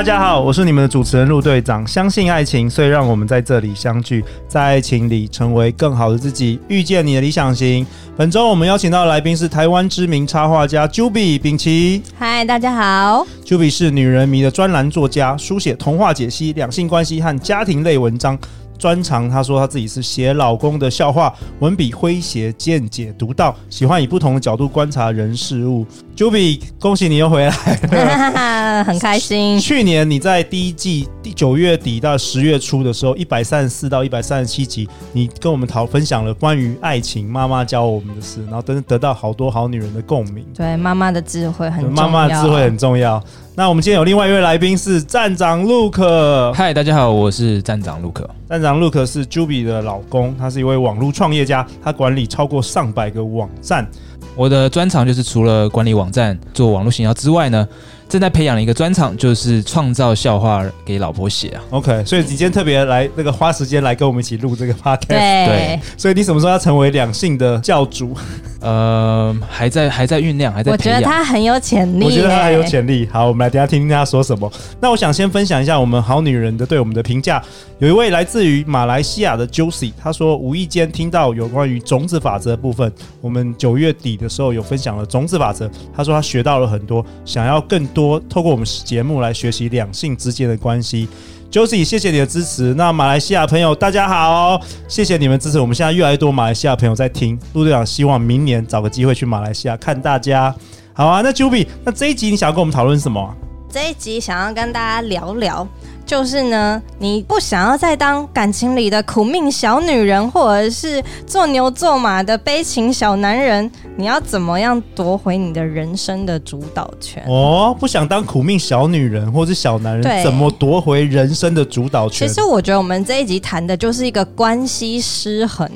大家好，我是你们的主持人陆队长。相信爱情，所以让我们在这里相聚，在爱情里成为更好的自己，遇见你的理想型。本周我们邀请到的来宾是台湾知名插画家 Juby 秉琦。嗨，大家好。Juby 是女人迷的专栏作家，书写童话解析、两性关系和家庭类文章。专长，他说他自己是写老公的笑话，文笔诙谐，见解独到，喜欢以不同的角度观察人事物。Juby，恭喜你又回来了，很开心。去年你在第一季第九月底到十月初的时候，一百三十四到一百三十七集，你跟我们讨分享了关于爱情妈妈教我们的事，然后得得到好多好女人的共鸣。对，妈妈的智慧很重要，妈妈的智慧很重要。那我们今天有另外一位来宾是站长 Luke。嗨，大家好，我是站长 Luke。站长 Luke 是 Juby 的老公，他是一位网络创业家，他管理超过上百个网站。我的专长就是除了管理网站、做网络行销之外呢，正在培养一个专长，就是创造笑话给老婆写啊。OK，所以你今天特别来那个花时间来跟我们一起录这个 podcast。对，对，所以你什么时候要成为两性的教主？呃，还在还在酝酿，还在。我觉得他很有潜力。我觉得他很有潜力。好，我们来等下听听他说什么。那我想先分享一下我们好女人的对我们的评价。有一位来自于马来西亚的 Josie，他说无意间听到有关于种子法则的部分。我们九月底的时候有分享了种子法则，他说他学到了很多，想要更多透过我们节目来学习两性之间的关系。Josie，谢谢你的支持。那马来西亚朋友大家好，谢谢你们支持。我们现在越来越多马来西亚朋友在听，陆队长希望明年找个机会去马来西亚看大家。好啊，那 Juby，那这一集你想要跟我们讨论什么？这一集想要跟大家聊聊。就是呢，你不想要再当感情里的苦命小女人，或者是做牛做马的悲情小男人，你要怎么样夺回你的人生的主导权？哦，不想当苦命小女人或是小男人，怎么夺回人生的主导权？其实我觉得我们这一集谈的就是一个关系失衡。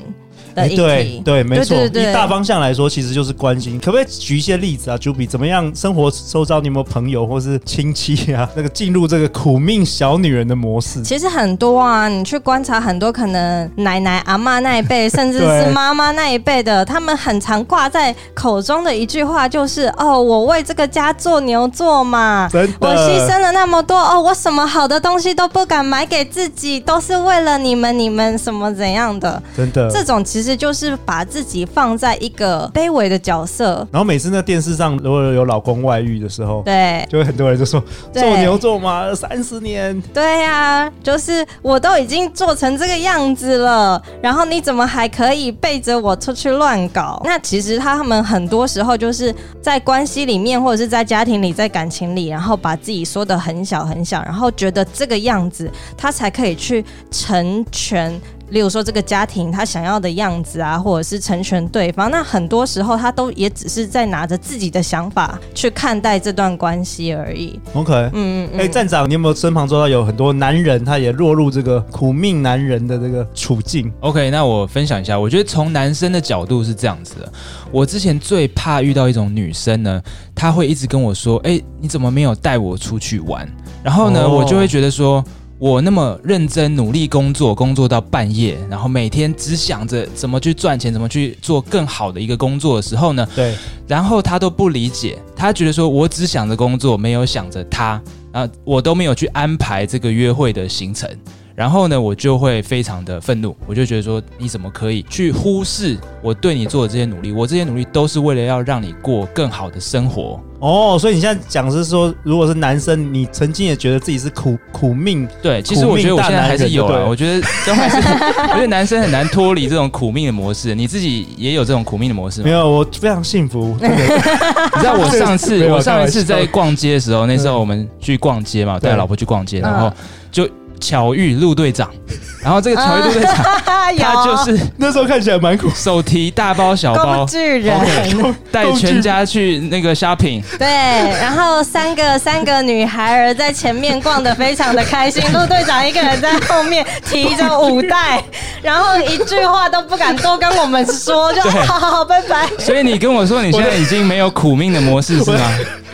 欸、对对，没错。以大方向来说，其实就是关心。可不可以举一些例子啊，Juby？怎么样？生活周遭你有没有朋友或是亲戚啊？那个进入这个苦命小女人的模式？其实很多啊，你去观察很多，可能奶奶、阿妈那一辈，甚至是妈妈那一辈的，他们很常挂在口中的一句话就是：“哦，我为这个家做牛做马，我牺牲了那么多哦，我什么好的东西都不敢买给自己，都是为了你们，你们什么怎样的？真的，这种其实。其实就是把自己放在一个卑微的角色，然后每次那电视上如果有老公外遇的时候，对，就会很多人就说做牛做马三十年，对呀、啊，就是我都已经做成这个样子了，然后你怎么还可以背着我出去乱搞？那其实他们很多时候就是在关系里面，或者是在家庭里，在感情里，然后把自己说得很小很小，然后觉得这个样子他才可以去成全。例如说，这个家庭他想要的样子啊，或者是成全对方，那很多时候他都也只是在拿着自己的想法去看待这段关系而已。OK，嗯嗯，哎、嗯，欸、站长，你有没有身旁做到有很多男人，他也落入这个苦命男人的这个处境？OK，那我分享一下，我觉得从男生的角度是这样子的。我之前最怕遇到一种女生呢，她会一直跟我说：“哎、欸，你怎么没有带我出去玩？”然后呢，哦、我就会觉得说。我那么认真努力工作，工作到半夜，然后每天只想着怎么去赚钱，怎么去做更好的一个工作的时候呢？对。然后他都不理解，他觉得说我只想着工作，没有想着他，啊，我都没有去安排这个约会的行程。然后呢，我就会非常的愤怒，我就觉得说，你怎么可以去忽视我对你做的这些努力？我这些努力都是为了要让你过更好的生活。哦，所以你现在讲是说，如果是男生，你曾经也觉得自己是苦苦命？对，其实我觉得我现在还是有啊。我觉得都还是，我觉得男生很难脱离这种苦命的模式。你自己也有这种苦命的模式吗？没有，我非常幸福。你知道我上次，我上一次在逛街的时候，那时候我们去逛街嘛，带老婆去逛街，然后就。巧遇陆队长，然后这个巧遇陆队长，他就是那时候看起来蛮苦，手提大包小包，工具人带全家去那个 shopping，对，然后三个三个女孩儿在前面逛的非常的开心，陆队长一个人在后面提着五袋，然后一句话都不敢多跟我们说，就好好好，拜拜。所以你跟我说你现在已经没有苦命的模式是吗？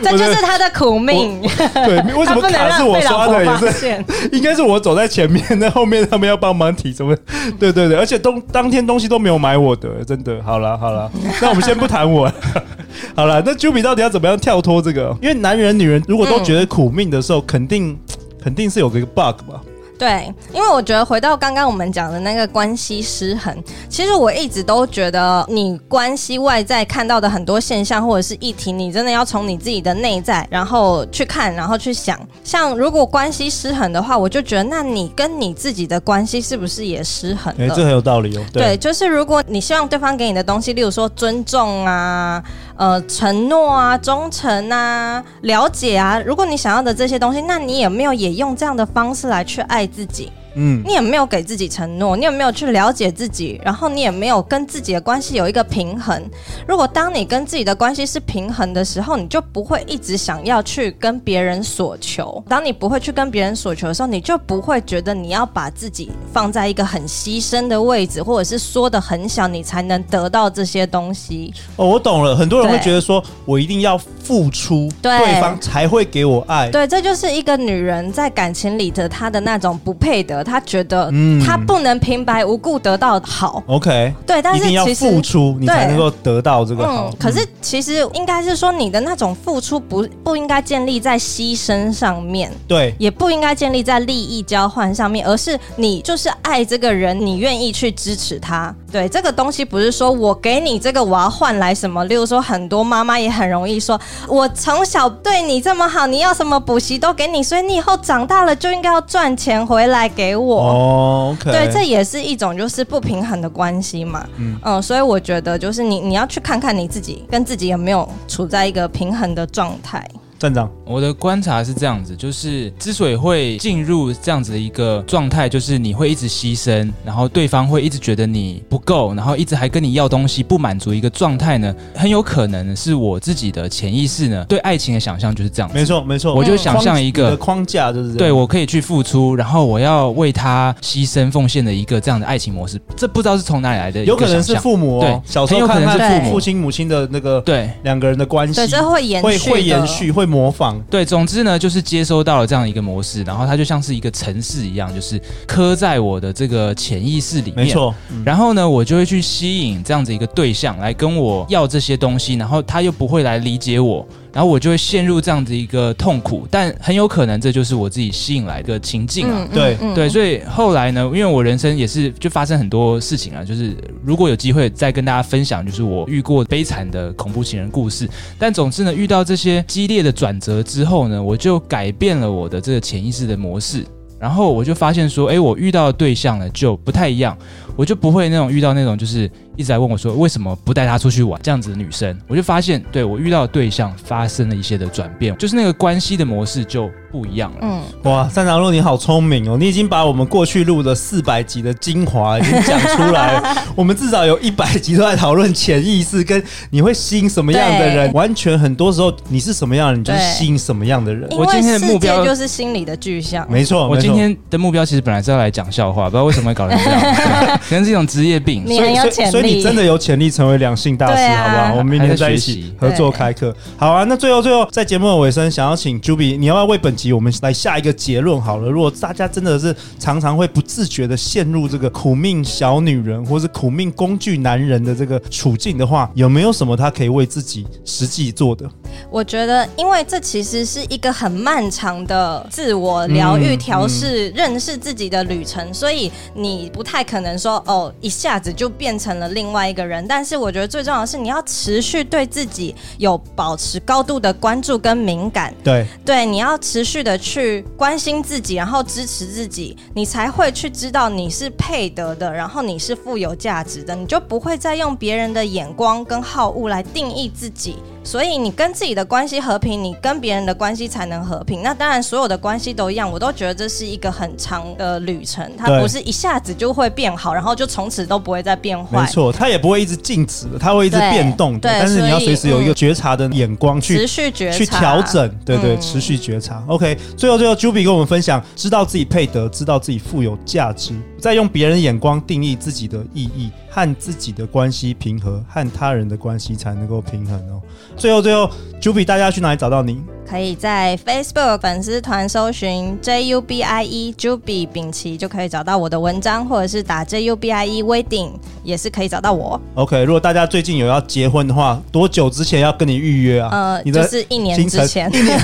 这就是他的苦命。对，为什么卡是我刷的？也是，应该是我我走在前面，那后面他们要帮忙提什么？对对对，而且东当天东西都没有买我的，真的。好了好了，那我们先不谈我。好了，那 Juby 到底要怎么样跳脱这个？因为男人女人如果都觉得苦命的时候，肯定肯定是有个 bug 吧。对，因为我觉得回到刚刚我们讲的那个关系失衡，其实我一直都觉得，你关系外在看到的很多现象或者是议题，你真的要从你自己的内在，然后去看，然后去想。像如果关系失衡的话，我就觉得，那你跟你自己的关系是不是也失衡？哎，这很有道理哦。对，对，就是如果你希望对方给你的东西，例如说尊重啊。呃，承诺啊，忠诚啊，了解啊，如果你想要的这些东西，那你有没有也用这样的方式来去爱自己？嗯，你也没有给自己承诺？你也没有去了解自己？然后你也没有跟自己的关系有一个平衡？如果当你跟自己的关系是平衡的时候，你就不会一直想要去跟别人索求。当你不会去跟别人索求的时候，你就不会觉得你要把自己放在一个很牺牲的位置，或者是缩的很小，你才能得到这些东西。哦，我懂了。很多人会觉得说我一定要付出，对，对方才会给我爱。对，这就是一个女人在感情里的她的那种不配得。他觉得，嗯，他不能平白无故得到好，OK，对，但是其实要付出，你才能够得到这个好。嗯，可是其实应该是说，你的那种付出不不应该建立在牺牲上面，对，也不应该建立在利益交换上面，而是你就是爱这个人，你愿意去支持他。对，这个东西不是说我给你这个，我要换来什么。例如说，很多妈妈也很容易说，我从小对你这么好，你要什么补习都给你，所以你以后长大了就应该要赚钱回来给我。哦，okay、对，这也是一种就是不平衡的关系嘛。嗯，嗯，所以我觉得就是你你要去看看你自己跟自己有没有处在一个平衡的状态。站长，我的观察是这样子，就是之所以会进入这样子的一个状态，就是你会一直牺牲，然后对方会一直觉得你不够，然后一直还跟你要东西，不满足一个状态呢，很有可能是我自己的潜意识呢，对爱情的想象就是这样子。没错，没错，我就想象一个框架，就是对我可以去付出，然后我要为他牺牲奉献的一个这样的爱情模式。这不知道是从哪里来的，有可能是父母哦，对，小时候看看父母。父亲母亲的那个对。两个人的关系，对，这会延续，会会延续，会模仿，对。总之呢，就是接收到了这样一个模式，然后它就像是一个城市一样，就是刻在我的这个潜意识里面。没错。嗯、然后呢，我就会去吸引这样子一个对象来跟我要这些东西，然后他又不会来理解我。然后我就会陷入这样子一个痛苦，但很有可能这就是我自己吸引来的情境啊。对对，所以后来呢，因为我人生也是就发生很多事情啊，就是如果有机会再跟大家分享，就是我遇过悲惨的恐怖情人故事。但总之呢，遇到这些激烈的转折之后呢，我就改变了我的这个潜意识的模式。然后我就发现说，哎，我遇到的对象呢就不太一样，我就不会那种遇到那种就是一直在问我说为什么不带她出去玩这样子的女生。我就发现，对，我遇到的对象发生了一些的转变，就是那个关系的模式就不一样了。嗯，哇，三长路你好聪明哦，你已经把我们过去录的四百集的精华已经讲出来了。我们至少有一百集都在讨论潜意识跟你会吸引什么样的人，完全很多时候你是什么样的人，你就是吸引什么样的人。我今天的目标就是心理的具象，没错，我今。今天的目标其实本来是要来讲笑话，不知道为什么会搞成这样，可能是一种职业病。你很有潜力，所以你真的有潜力成为两性大师，啊、好不好？我们明天在一起合作开课，好啊。那最后最后在节目的尾声，想要请 Juby，你要不要为本集我们来下一个结论？好了，如果大家真的是常常会不自觉的陷入这个苦命小女人，或是苦命工具男人的这个处境的话，有没有什么他可以为自己实际做的？我觉得，因为这其实是一个很漫长的自我疗愈、调试、认识自己的旅程，所以你不太可能说哦，一下子就变成了另外一个人。但是我觉得最重要的是，你要持续对自己有保持高度的关注跟敏感。对对，你要持续的去关心自己，然后支持自己，你才会去知道你是配得的，然后你是富有价值的，你就不会再用别人的眼光跟好恶来定义自己。所以你跟自己的关系和平，你跟别人的关系才能和平。那当然，所有的关系都一样，我都觉得这是一个很长的旅程，它不是一下子就会变好，然后就从此都不会再变坏。没错，它也不会一直静止，它会一直变动。对，但是你要随时有一个觉察的眼光去持续觉察，去调整。对对，持续觉察。嗯、OK，最后最后，Juby 跟我们分享，知道自己配得，知道自己富有价值，再用别人眼光定义自己的意义。和自己的关系平和，和他人的关系才能够平衡哦。最后，最后，Juby，大家去哪里找到你？可以在 Facebook 粉丝团搜寻 J U B I E Juby 秉琦，就可以找到我的文章，或者是打 J U B I E Wedding 也是可以找到我。OK，如果大家最近有要结婚的话，多久之前要跟你预约啊？呃，你就是一年之前，一年，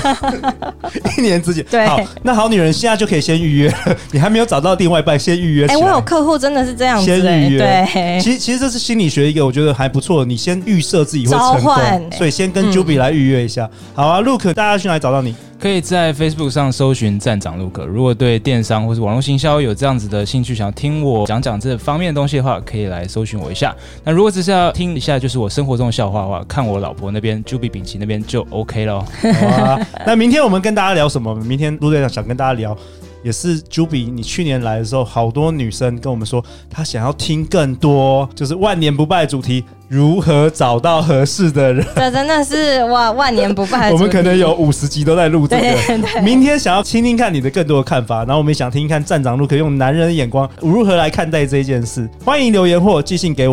一年之前。对，好，那好女人现在就可以先预约，你还没有找到另外一半，先预约。哎、欸，我有客户真的是这样子、欸，先预约。对，其实其实这是心理学一个我觉得还不错，你先预设自己会成功，所以先跟 Juby 来预约一下。嗯、好啊，Luke，大家去哪里找到你？可以在 Facebook 上搜寻站长 Luke。如果对电商或是网络行销有这样子的兴趣，想要听我讲讲这方面的东西的话，可以来搜寻我一下。那如果只是要听一下，就是我生活中的笑话的话，看我老婆那边 Juby 秉琦那边就 OK 了。好啊，那明天我们跟大家聊什么？明天陆队长想跟大家聊。也是 Juby，你去年来的时候，好多女生跟我们说，她想要听更多，就是万年不败主题，如何找到合适的人。这 真的是哇，万年不败。我们可能有五十集都在录这个。对 对对。明天想要听听看你的更多的看法，然后我们也想听听看站长 Luke 用男人的眼光如何来看待这件事。欢迎留言或寄信给我。